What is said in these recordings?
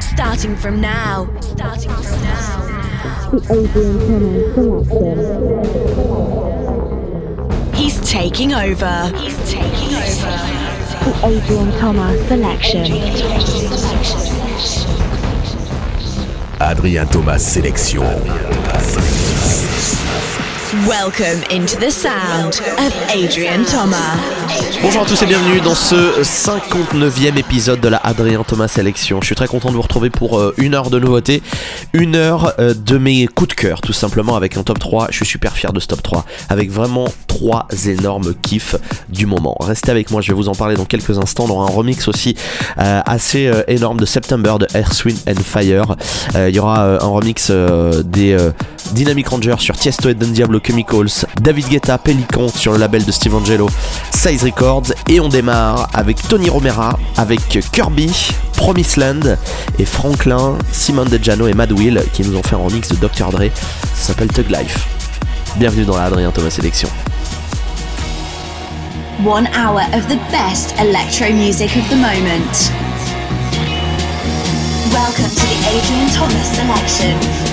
Starting from now. Starting from now. He's taking over. He's taking over. The Adrian Thomas Selection. Adrien Thomas Sélection. Welcome into the sound of Adrian Thomas. Bonjour à tous et bienvenue dans ce 59e épisode de la Adrien Thomas Sélection. Je suis très content de vous retrouver pour euh, une heure de nouveautés, une heure euh, de mes coups de cœur tout simplement avec un top 3. Je suis super fier de ce top 3 avec vraiment trois énormes kiffs du moment. Restez avec moi, je vais vous en parler dans quelques instants. On aura un remix aussi euh, assez énorme de September de Earth, Wind and Fire. Il y aura un remix des Dynamic Rangers sur Tiesto et Don Diablo David Guetta, Pelican sur le label de Steve Angelo, Size Records et on démarre avec Tony Romera, avec Kirby, Promised Land et Franklin, Simon DeJano et Mad Will qui nous ont fait un remix de Dr. Dre, ça s'appelle Tug Life. Bienvenue dans la Adrien Thomas Sélection. One hour of the best electro music of the moment. Welcome to the Adrian Thomas Selection.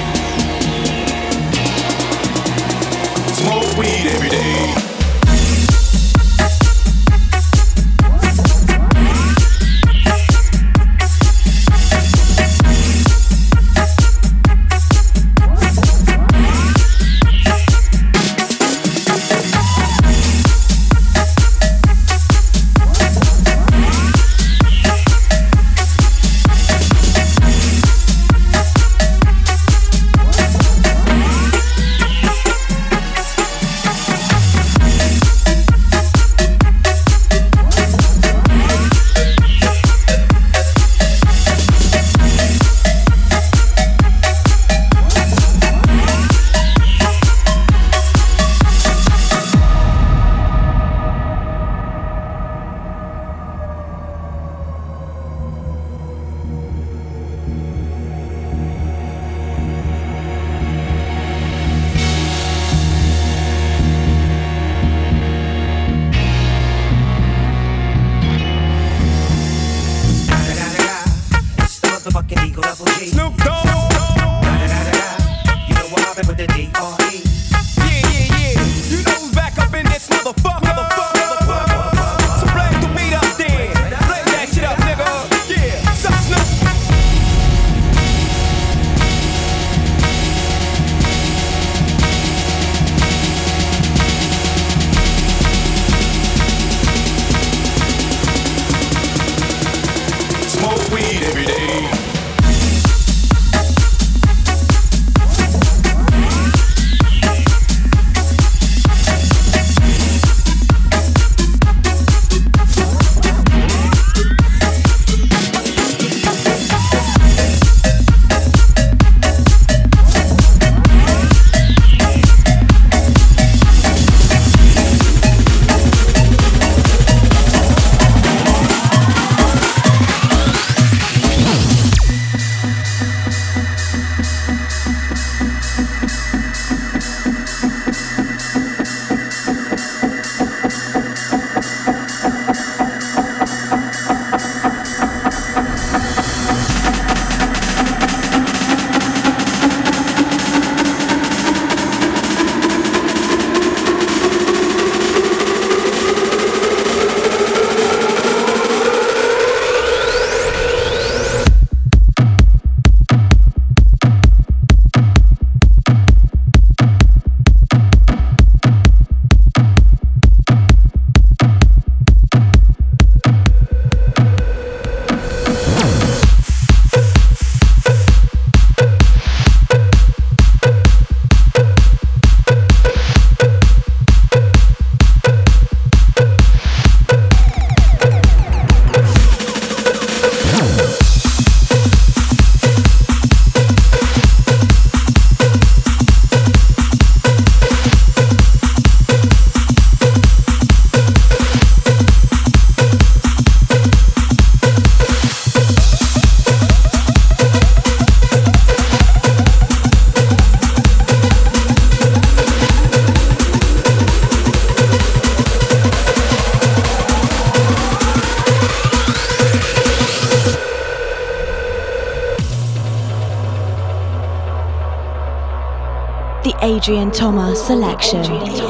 Thomas selection.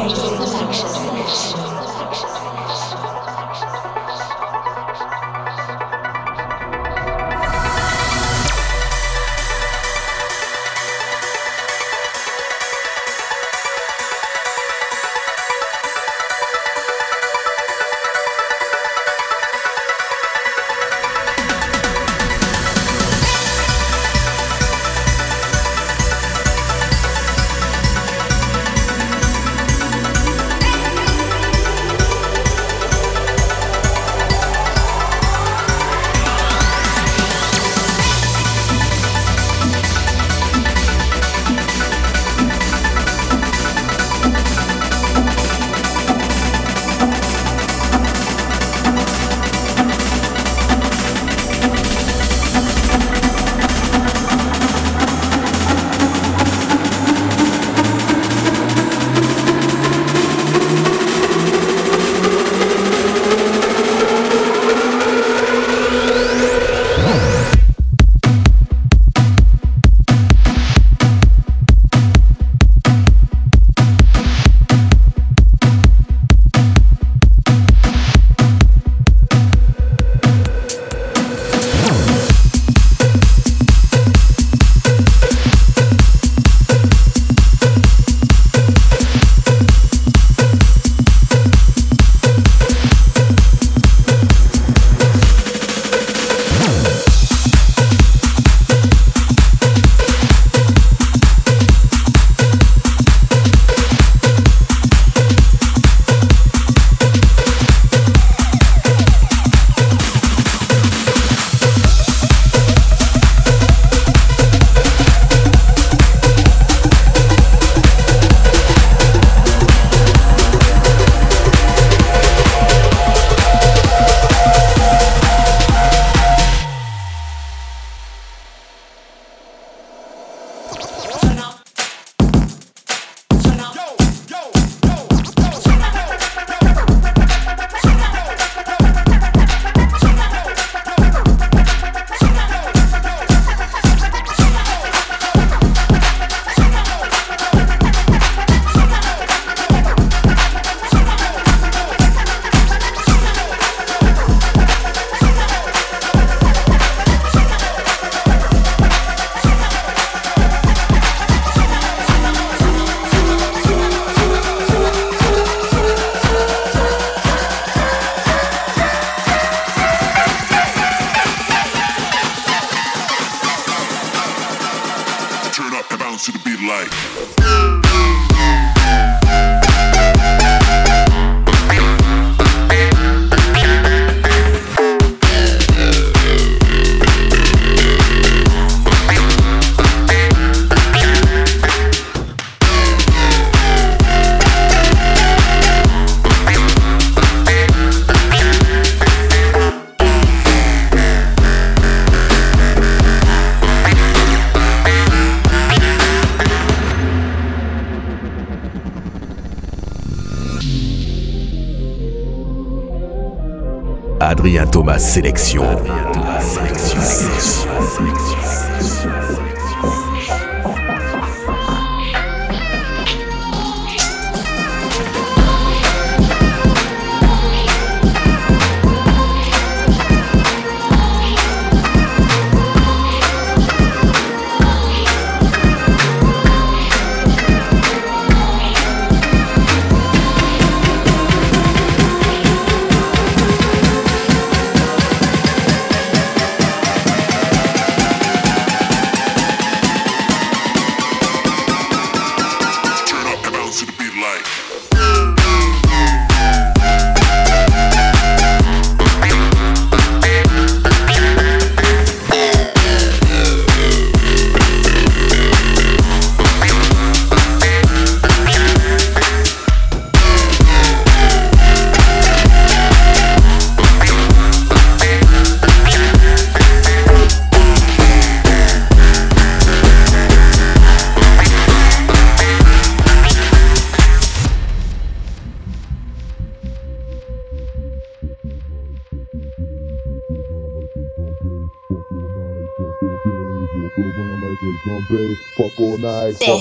Sélection.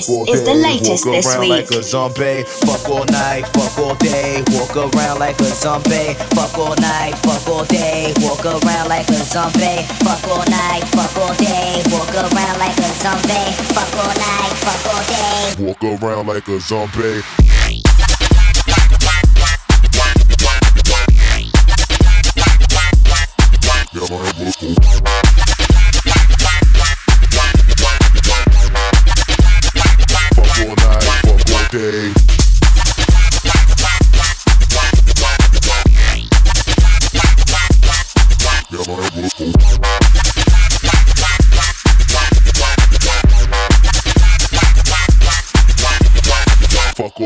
This is the latest this around week. like a zombie. Fuck all night, fuck all day. Walk around like a zombie. Fuck all night, fuck all day. Walk around like a zombie. Fuck all night, fuck all day. Walk around like a zombie. Fuck all night, fuck all day. Walk around like a zombie.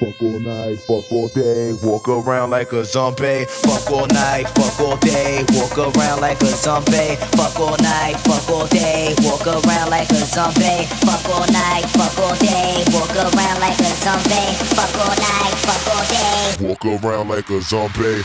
Fuck all night, fuck all day, walk around like a zombie. Fuck all night, fuck all day, walk around like a zombie. Fuck all night, fuck all day, walk around like a zombie. Fuck all night, fuck all day, walk around like a zombie. Fuck all night, fuck all day. Walk around like a zombie.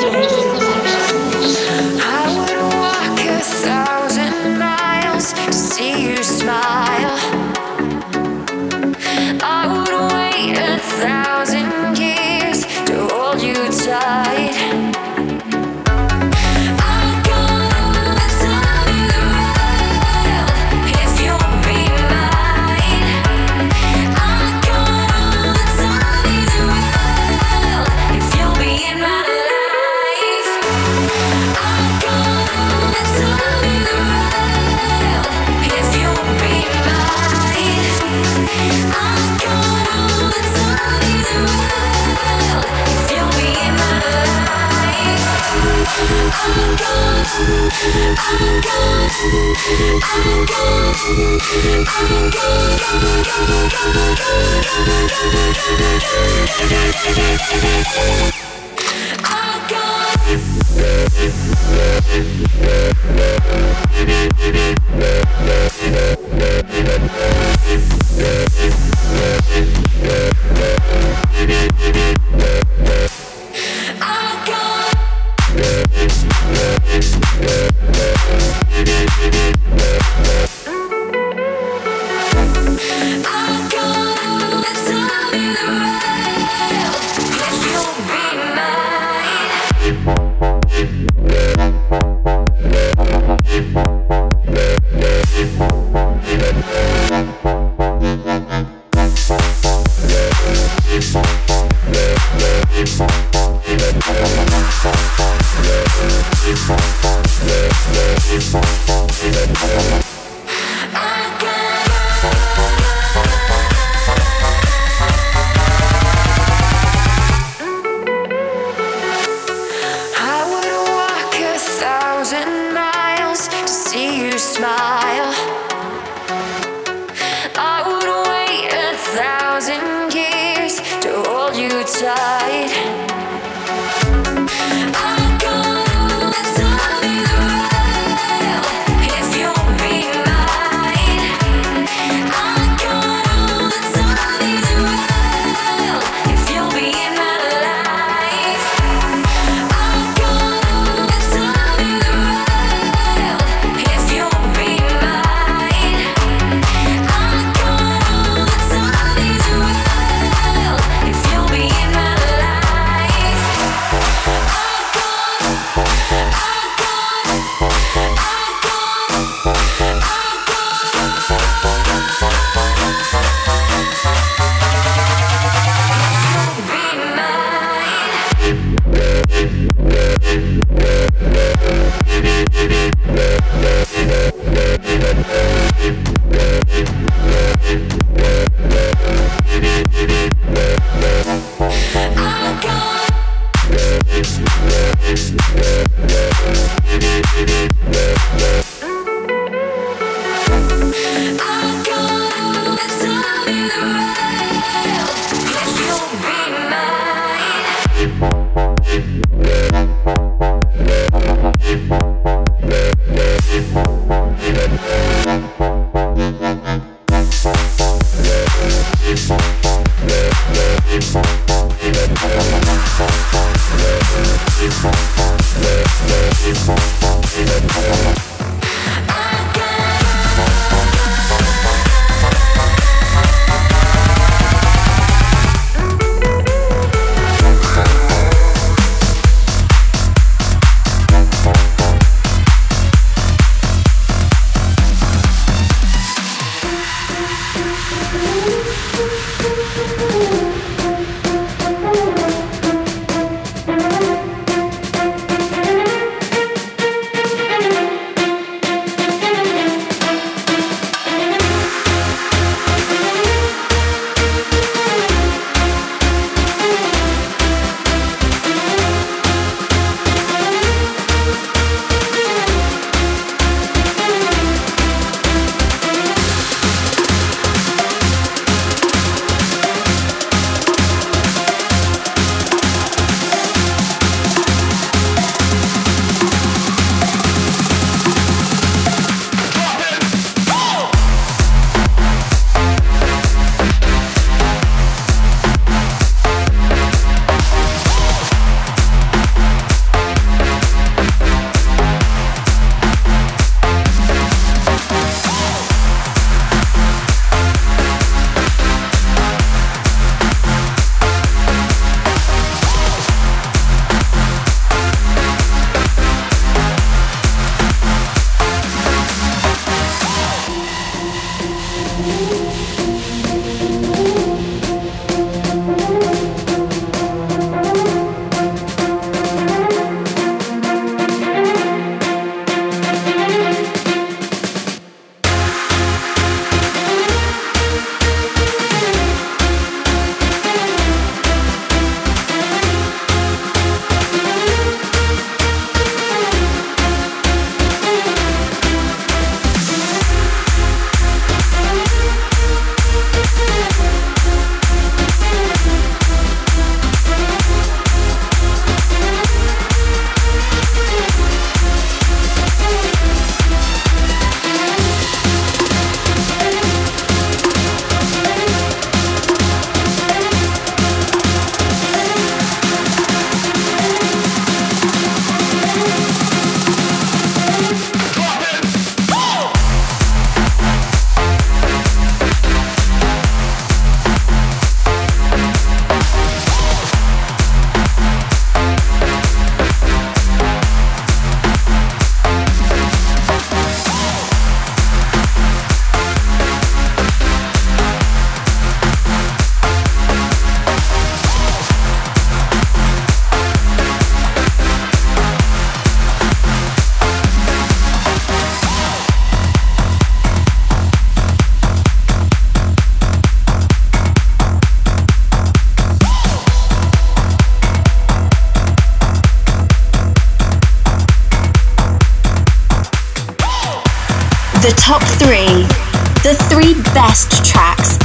Yeah.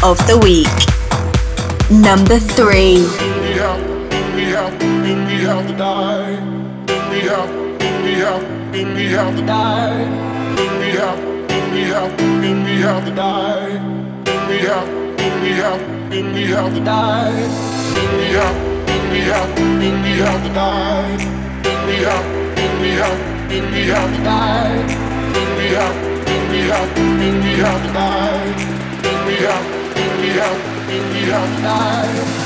Of the week. Number three. We have, we have, we have. We have, we have, we have. We have, we have, we have. We have, we have, we have. We have, we have, we have. We have, we have, we have. We have, we have, we have. We have, out, bring me out.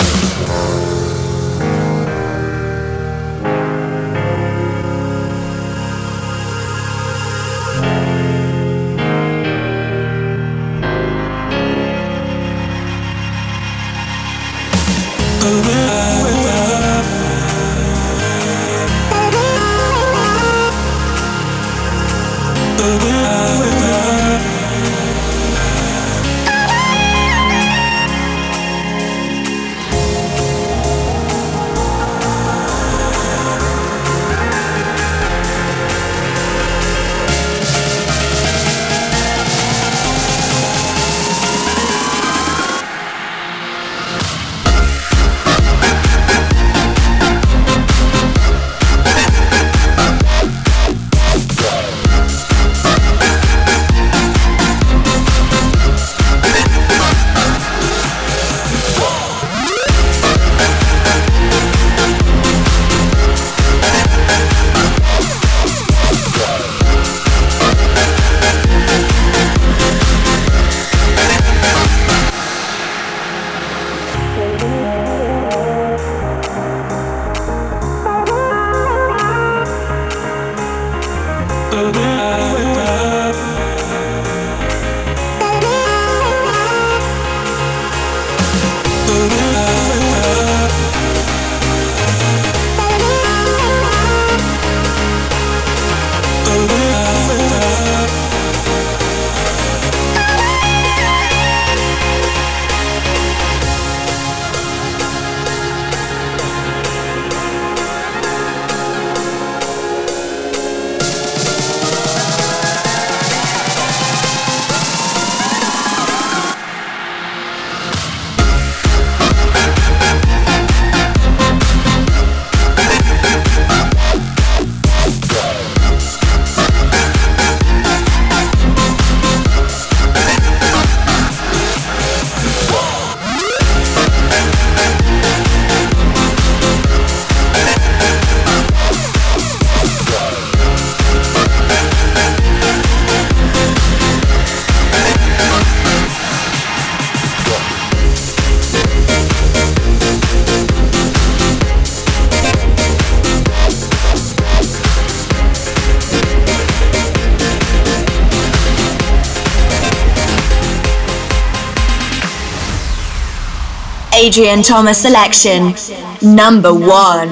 Adrian Thomas selection. Number one.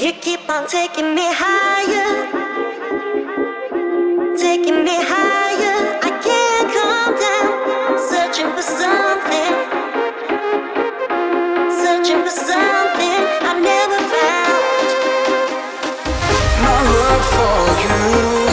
You keep on taking me higher, taking me higher. I can't calm down, searching for something, searching for something I've never found. My love for you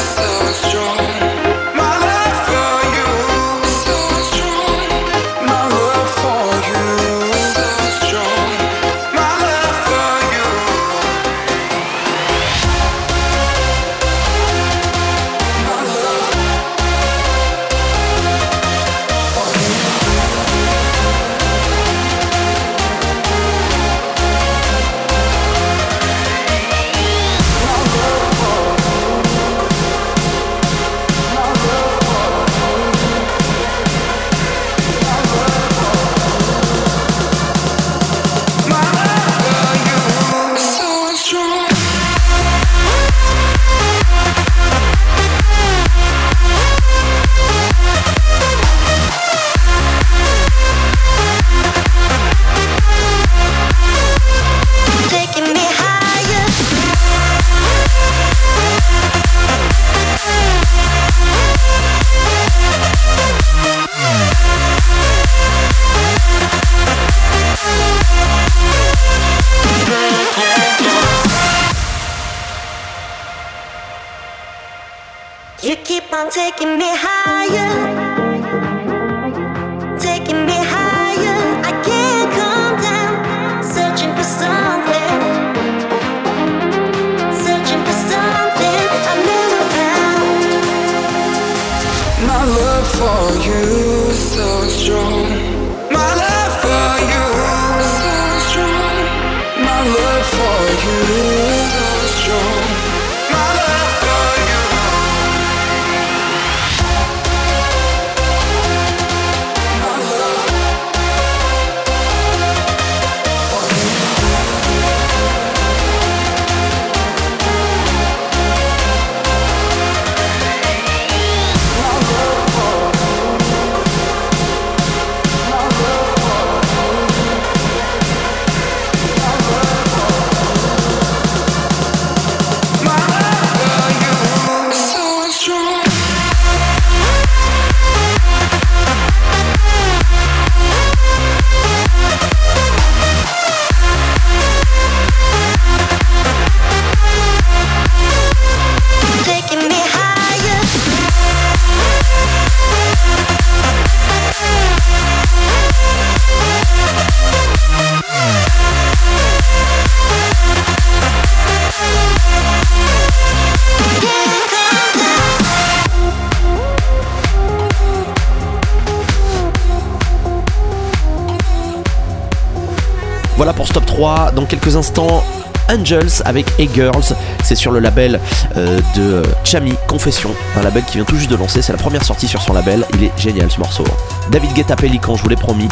Dans quelques instants, Angels avec A Girls. C'est sur le label euh, de euh, Chami Confession, un label qui vient tout juste de lancer. C'est la première sortie sur son label. Il est génial ce morceau. David Guetta Pelican, je vous l'ai promis.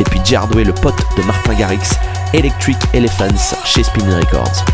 Et puis Jardway, le pote de Martin Garrix, Electric Elephants chez Spin Records.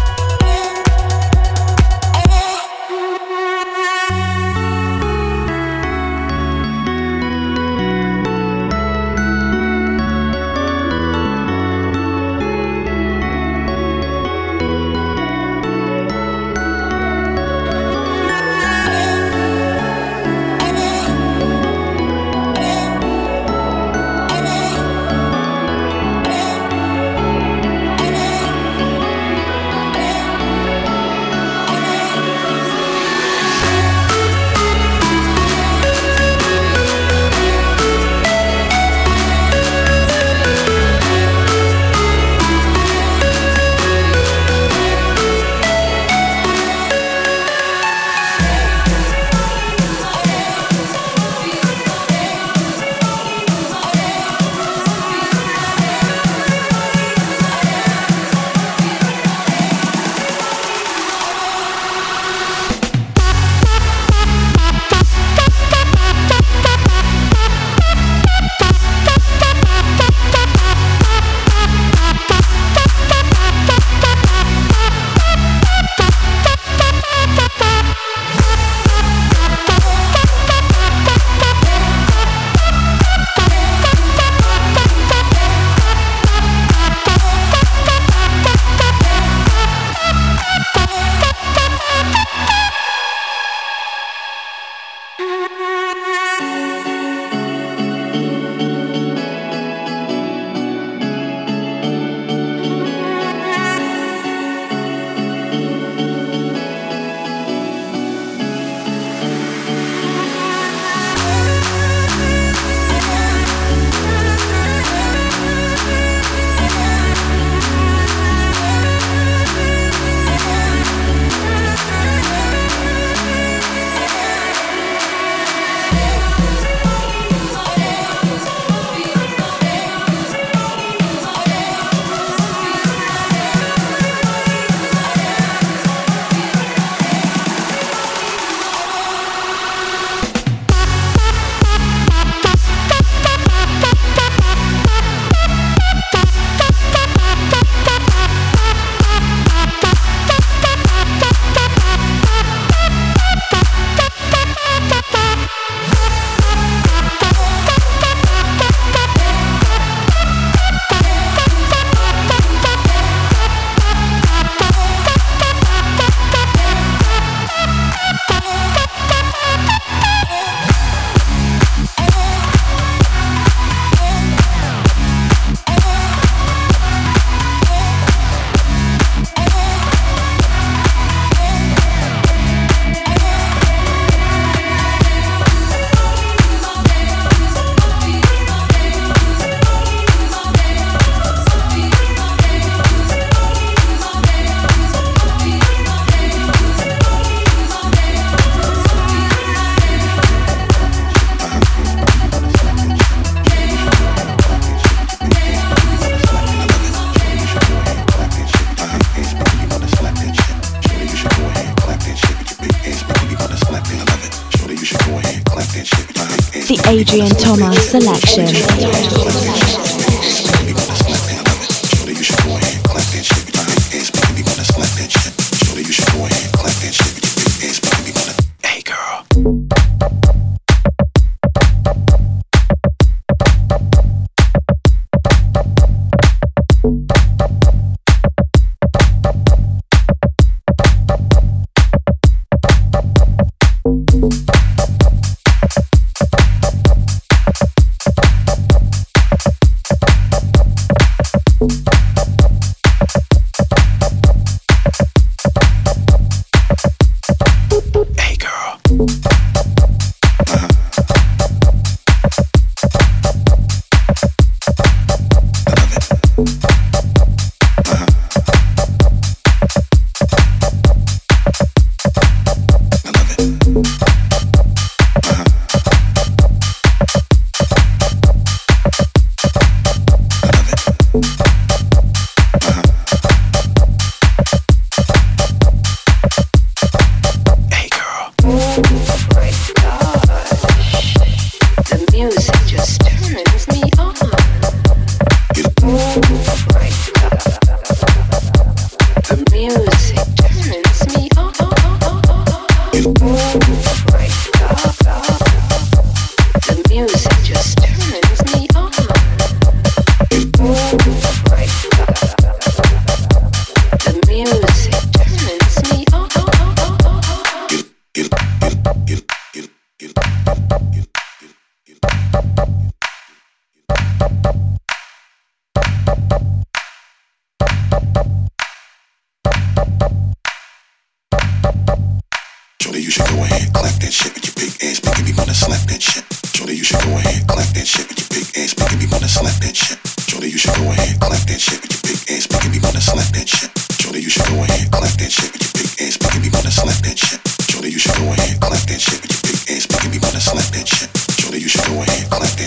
Adrian and Thomas selection.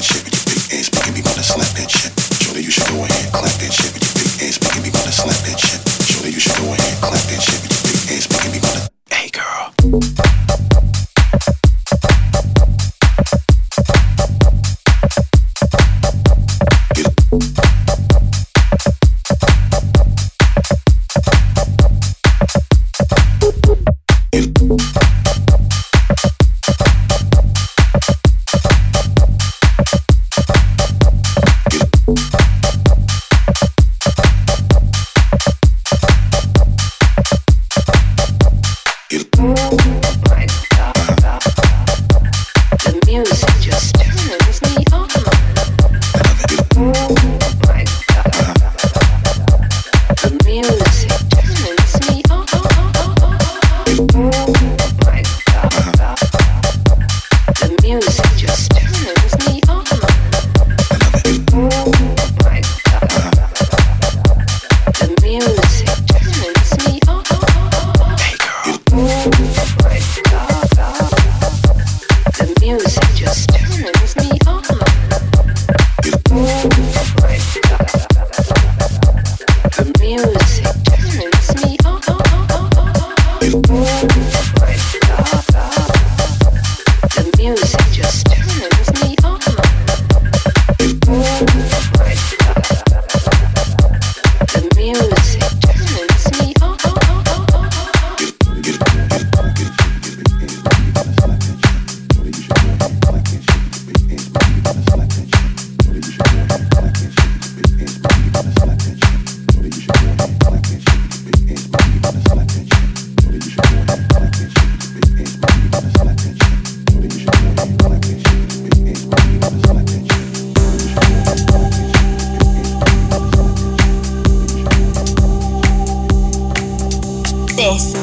shit.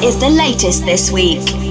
is the latest this week.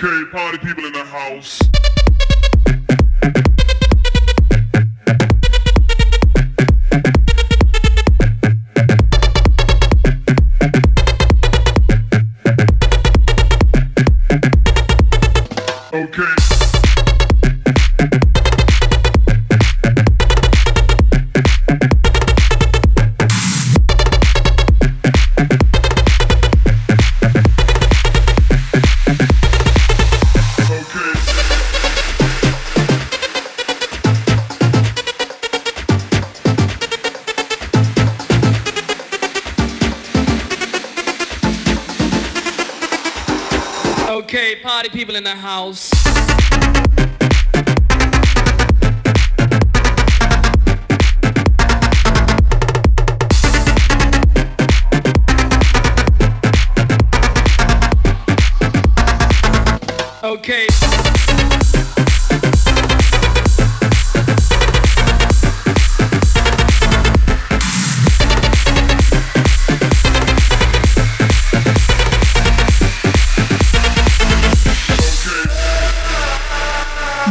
Okay, party people in the house. House.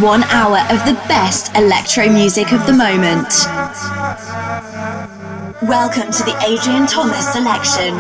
One hour of the best electro music of the moment. Welcome to the Adrian Thomas selection.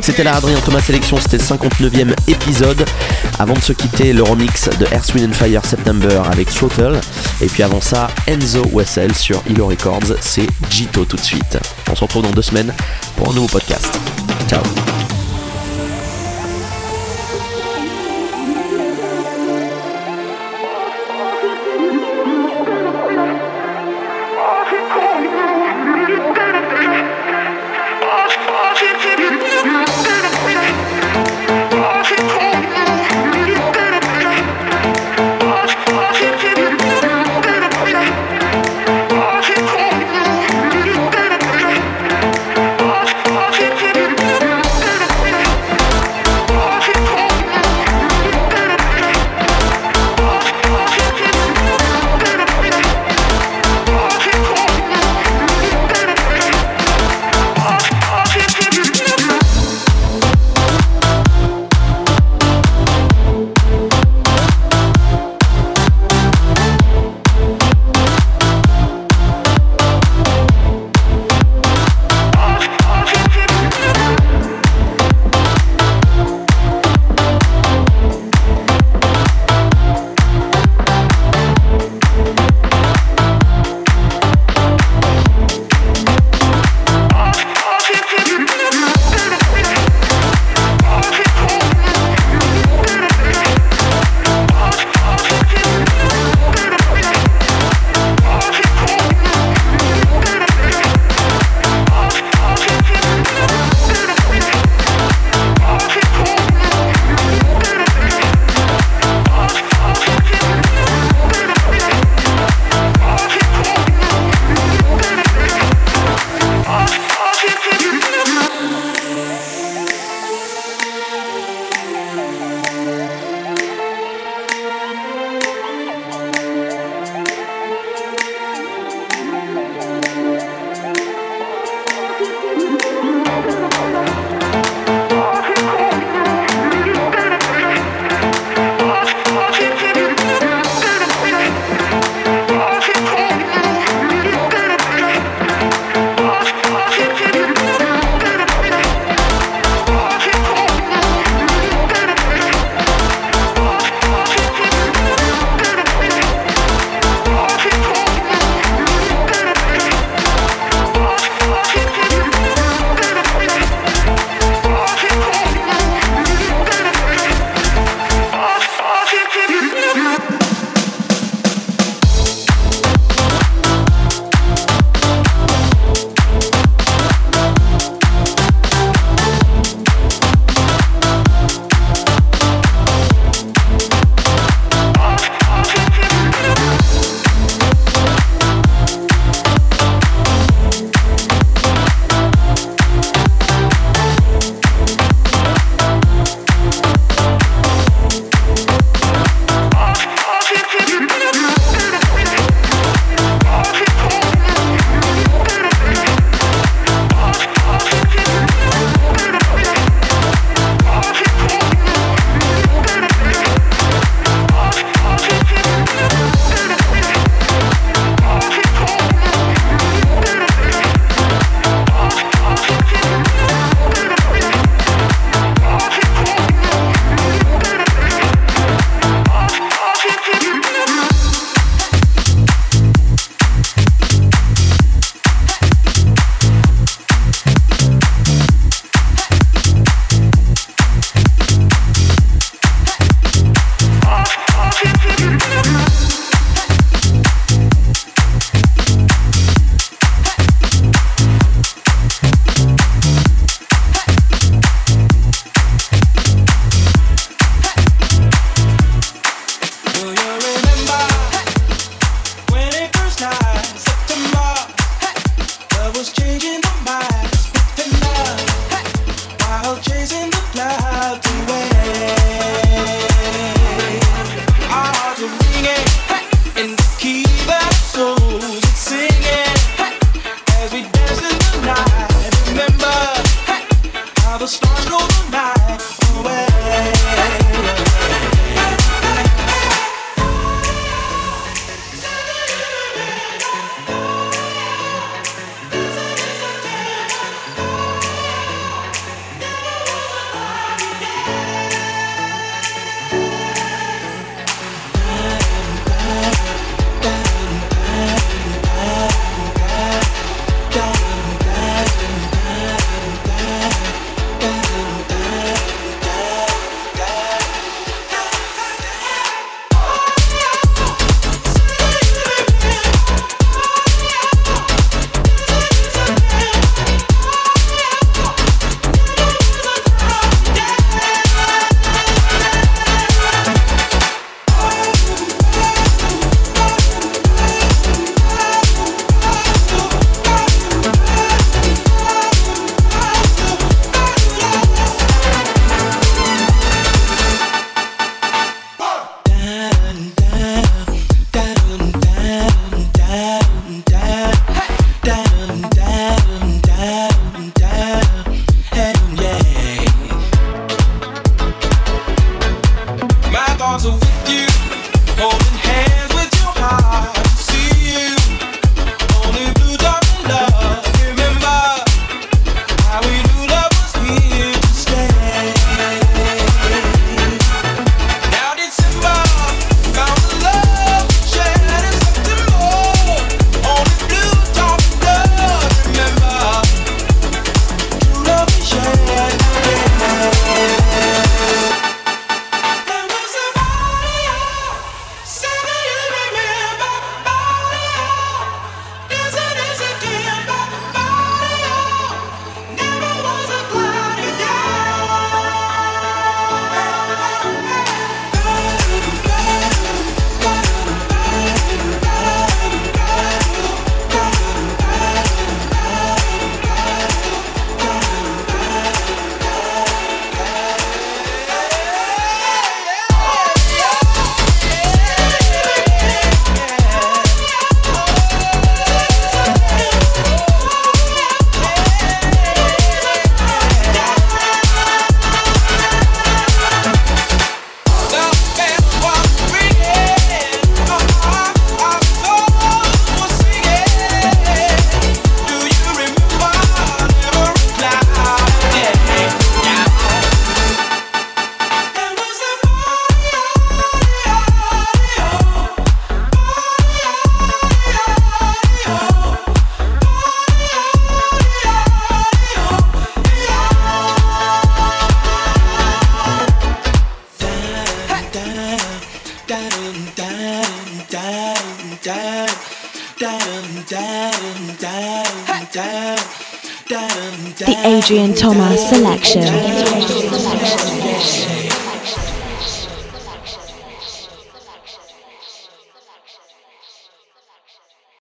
C'était la Adrien Thomas Sélection, c'était le 59e épisode. Avant de se quitter, le remix de Earth, Wind and Fire September avec Throttle. Et puis avant ça, Enzo Wessel sur Hilo Records, c'est Jito tout de suite. On se retrouve dans deux semaines pour un nouveau podcast. Ciao